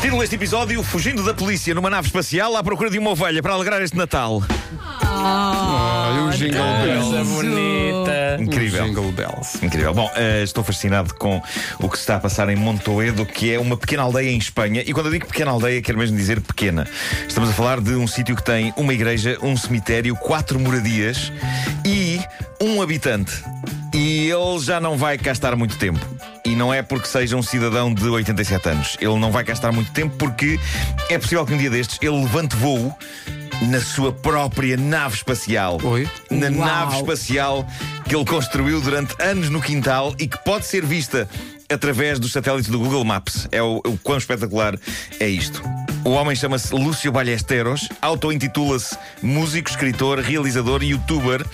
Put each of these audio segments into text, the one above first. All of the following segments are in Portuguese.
Título deste episódio: Fugindo da polícia numa nave espacial à procura de uma ovelha para alegrar este Natal. Ah, e o Jingle Bells. bonita. Incrível. O Jingle Bells. Incrível. Bom, eh, estou fascinado com o que se está a passar em Montoedo, que é uma pequena aldeia em Espanha. E quando eu digo pequena aldeia, quero mesmo dizer pequena. Estamos a falar de um sítio que tem uma igreja, um cemitério, quatro moradias e um habitante. E ele já não vai cá estar muito tempo. E não é porque seja um cidadão de 87 anos. Ele não vai cá estar muito tempo porque é possível que um dia destes ele levante voo na sua própria nave espacial. Oi? Na Uau. nave espacial que ele construiu durante anos no quintal e que pode ser vista através dos satélites do Google Maps. É o, o quão espetacular é isto. O homem chama-se Lúcio Ballesteros, auto-intitula-se músico, escritor, realizador, youtuber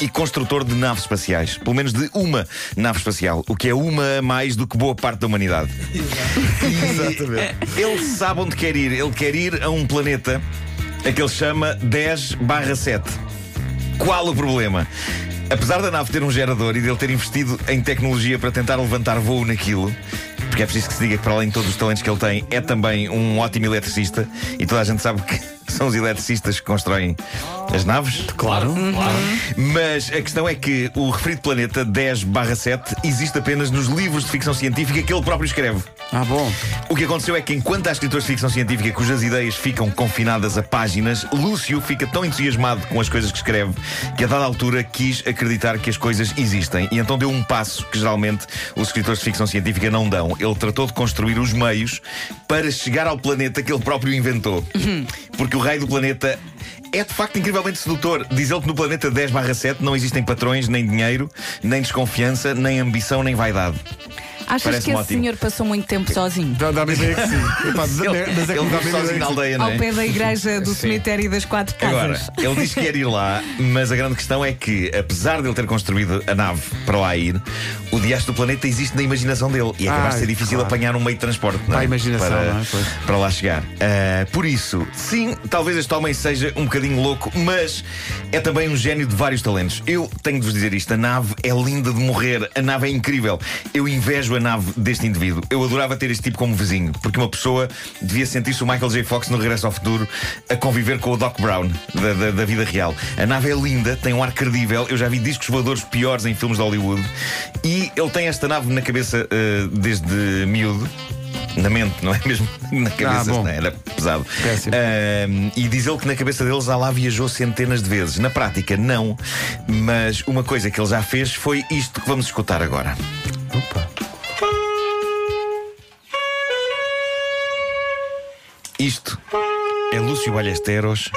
e construtor de naves espaciais. Pelo menos de uma nave espacial, o que é uma a mais do que boa parte da humanidade. Exatamente. Ele sabe onde quer ir. Ele quer ir a um planeta a que ele chama 10 7. Qual o problema? Apesar da nave ter um gerador e dele ter investido em tecnologia para tentar levantar voo naquilo, porque é preciso que se diga que, para além de todos os talentos que ele tem, é também um ótimo eletricista e toda a gente sabe que são os eletricistas que constroem as naves. Claro, claro. Mas a questão é que o referido planeta 10-7 existe apenas nos livros de ficção científica que ele próprio escreve. Ah, bom. O que aconteceu é que, enquanto há escritores de ficção científica cujas ideias ficam confinadas a páginas, Lúcio fica tão entusiasmado com as coisas que escreve que, a dada altura, quis acreditar que as coisas existem. E então deu um passo que geralmente os escritores de ficção científica não dão. Ele tratou de construir os meios para chegar ao planeta que ele próprio inventou. Porque o raio do planeta. É de facto incrivelmente sedutor. Diz ele que no planeta 10/7 não existem patrões, nem dinheiro, nem desconfiança, nem ambição, nem vaidade. Achas Parece-me que esse ótimo. senhor passou muito tempo sozinho? Dá- Dá-me a ideia que sim. Epá, Ele, mas é que ele me dá-me vive ideia sozinho que na sim. aldeia, não Ao é? pé da igreja do cemitério das quatro casas. Agora, ele diz que quer ir lá, mas a grande questão é que, apesar de ele ter construído a nave para lá ir, o diacho do planeta existe na imaginação dele e é capaz de Ai, ser difícil claro. apanhar um meio de transporte não é? Para a imaginação, para, não é? Pois. para lá chegar. Ah, por isso, sim, talvez este homem seja um bocadinho louco, mas é também um gênio de vários talentos. Eu tenho de vos dizer isto: a nave é linda de morrer, a nave é incrível. Eu invejo a nave deste indivíduo. Eu adorava ter este tipo como vizinho, porque uma pessoa devia sentir-se o Michael J. Fox no Regresso ao Futuro a conviver com o Doc Brown da, da- da vida real. A nave é linda, tem um ar credível. Eu já vi discos voadores piores em filmes de Hollywood e ele tem esta nave na cabeça ah, desde miúdo. Na mente, não é mesmo? Na cabeça, bom. não é? era pesado. Ahm, e diz ele que na cabeça dele já lá viajou centenas de vezes. Na prática, não. Mas uma coisa que ele já fez foi isto que vamos escutar agora. Opa. Isto é Lúcio Ballesteros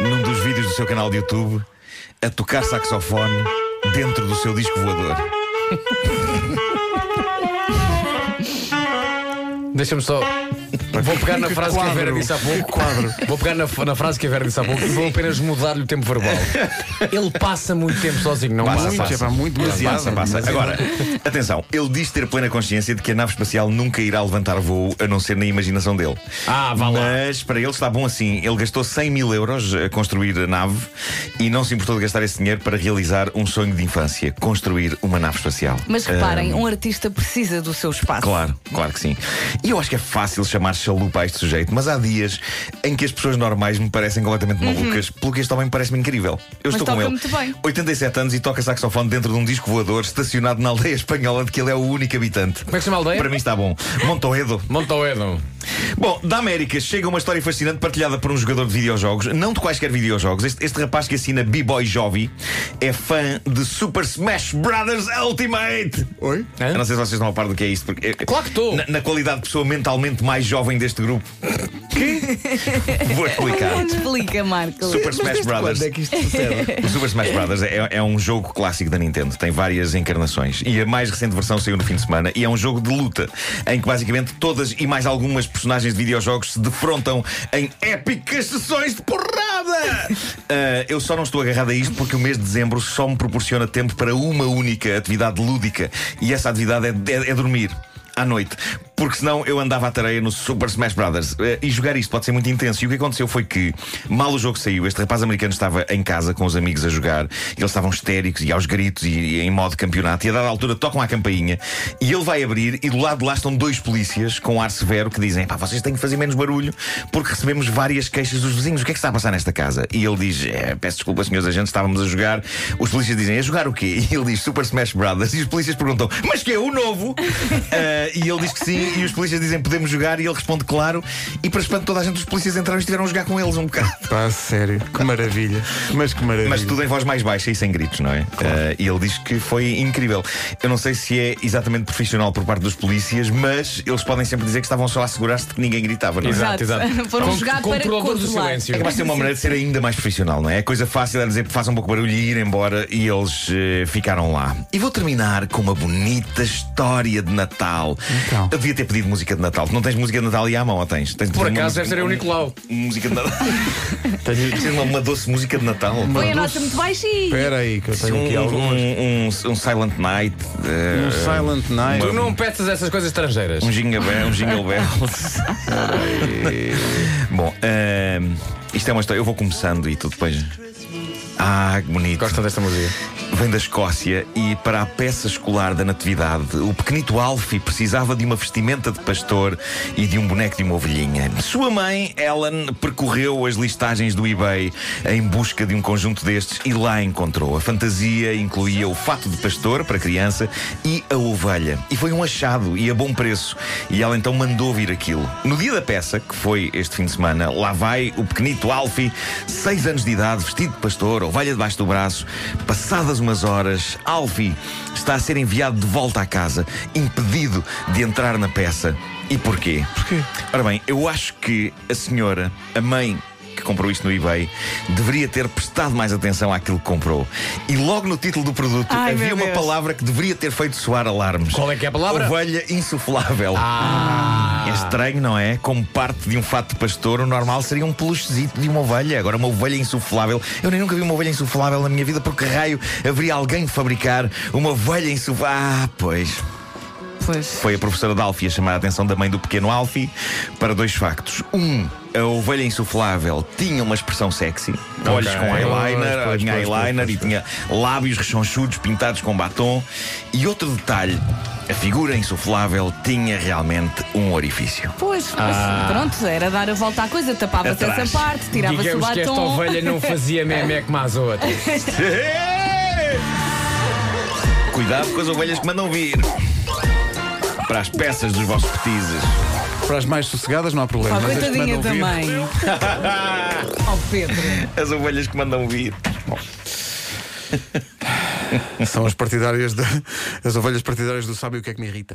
num dos vídeos do seu canal de YouTube a tocar saxofone dentro do seu disco voador. Deixa-me só. Vou pegar na Que frase que a Vera disse há pouco. Que quadro. Vou pegar na, na frase que a Vera disse há pouco e vou apenas mudar-lhe o tempo verbal. Ele passa muito tempo sozinho, não Passa, passa? Muito, é pá, muito demasiado. Passa, passa. Agora, atenção, ele diz ter plena consciência de que a nave espacial nunca irá levantar voo a não ser na imaginação dele. Ah, vá lá. Mas para ele está bom assim. Ele gastou 100 mil euros a construir a nave e não se importou de gastar esse dinheiro para realizar um sonho de infância: construir uma nave espacial. Mas reparem, Ah, um artista precisa do seu espaço. Claro, claro que sim. E eu acho que é fácil chamar chalupa a este sujeito, mas há dias em que as pessoas normais me parecem completamente malucas, pelo que este homem parece-me incrível. Eu Mas estou com ele. muito bem. 87 anos e toca saxofone dentro de um disco voador estacionado na aldeia espanhola de que ele é o único habitante. Como é que se chama a aldeia? Para mim está bom. Montoedo. Montoedo. Bom, da América chega uma história fascinante partilhada por um jogador de videojogos, não de quaisquer videojogos. Este, este rapaz que assina B-Boy Jovi é fã de Super Smash Brothers Ultimate. Oi? Hã? Eu não sei se vocês estão a par do que é isto. Porque, Claro que estou. Na, na qualidade de pessoa mentalmente mais jovem deste grupo. Vou explicar. Explica, Marco. Super Smash Brothers. Quando é que isto sucede? O Super Smash Brothers é, é um jogo clássico da Nintendo, tem várias encarnações. E a mais recente versão saiu no fim de semana e é um jogo de luta em que basicamente todas e mais algumas personagens de videojogos se defrontam em épicas sessões de porrada. Ah, eu só não estou agarrado a isto porque o mês de dezembro só me proporciona tempo para uma única atividade lúdica e essa atividade é, é- é dormir. À noite. Porque senão eu andava à tareia no Super Smash Brothers. Eh, E jogar isto pode ser muito intenso. E o que aconteceu foi que, mal o jogo saiu, este rapaz americano estava em casa com os amigos a jogar. Eles estavam histéricos e aos gritos e, em modo campeonato. E a dada altura tocam à campainha e ele vai abrir e do lado de lá estão dois polícias com ar severo que dizem: pá, vocês têm que fazer menos barulho porque recebemos várias queixas dos vizinhos. O que é que está a passar nesta casa? E ele diz: é, peço desculpa, senhores agentes, estávamos a jogar. Os polícias dizem: a jogar o quê? E ele diz: Super Smash Brothers. E os polícias perguntam: mas que é o novo? Ah, e ele diz que sim. E os polícias dizem: podemos jogar. E ele responde: claro. E para espanto, toda a gente, os polícias entraram e estiveram a jogar com eles um bocado. Pá, sério, que maravilha. Mas que maravilha. Mas tudo em voz mais baixa e sem gritos, não é? Ah, e ele diz que foi incrível. Eu não sei se é exatamente profissional por parte dos polícias, mas eles podem sempre dizer que estavam só a assegurar-se de que ninguém gritava, não é? Exato, exato. Foram Con- jogar para controlador do controlar. silêncio. É capaz de ser uma maneira de ser ainda mais profissional, não é? A coisa fácil é dizer que façam um pouco de barulho e ir embora e eles eh, ficaram lá. E vou terminar com uma bonita história de Natal. Então. Devia ter pedido música de Natal. Tu não tens música de Natal aí à mão, ou tens? tens Por acaso deve ser eu, Nicolau. Música de Natal. Tenho... Uma, uma doce música de Natal. Põe a doce- nota muito baixinha. Espera aí, que eu tenho aqui Um, alguns. um, um, um Silent Night. eh, Um Silent Night. Tu não peças essas coisas estrangeiras. Um jingle, bell, um jingle bells. Bom, ehm, isto é uma história. Eu vou começando e tu depois. Ah, que bonito. Gosta desta música? Vem da Escócia e para a peça escolar da Natividade, o pequenito Alfie precisava de uma vestimenta de pastor e de um boneco de uma ovelhinha. Sua mãe, Ellen, percorreu as listagens do eBay em busca de um conjunto destes e lá encontrou. A fantasia incluía o fato de pastor para criança e a ovelha. E foi um achado e a bom preço. E ela então mandou vir aquilo. No dia da peça, que foi este fim de semana, lá vai o pequenito Alfie, seis anos de idade, vestido de pastor, ovelha debaixo do braço. Passadas umas horas, Alfie está a ser enviado de volta à casa, impedido de entrar na peça. E porquê? Porquê? Ora bem, eu acho que a senhora, a mãe que comprou isto no eBay, deveria ter prestado mais atenção àquilo que comprou. E logo no título do produto Ai, havia uma palavra que deveria ter feito soar alarmes. Qual é que é a palavra? Ovelha insuflável. Ah. É estranho, não é? Como parte de um fato de pastor, o normal seria um peluchezito de uma ovelha. Agora, uma ovelha insuflável. Eu nem nunca vi uma ovelha insuflável na minha vida, porque raio haveria alguém fabricar uma ovelha insuflável. Ah, pois. Pois. Foi a professora de Alfie a chamar a atenção da mãe do pequeno Alfie para dois factos. Um, a ovelha insuflável tinha uma expressão sexy, olhos com eyeliner, Pois, pois, tinha pois, eyeliner pois, e tinha lábios rechonchudos pintados com batom. E outro detalhe, a figura insuflável tinha realmente um orifício. Pois, mas pronto, era dar a volta à coisa, tapava-se essa parte, tirava-se o Digamos que esta batom. ovelha não fazia memé como as outras. Cuidado com as ovelhas que mandam vir. Para as peças dos vossos petizes. Para as mais sossegadas não há problema. Oh, mas as que coitadinha mandam vir- também. oh, Pedro. As ovelhas que mandam vir. São as partidárias da... as ovelhas partidárias do Sabe o que é que me irrita.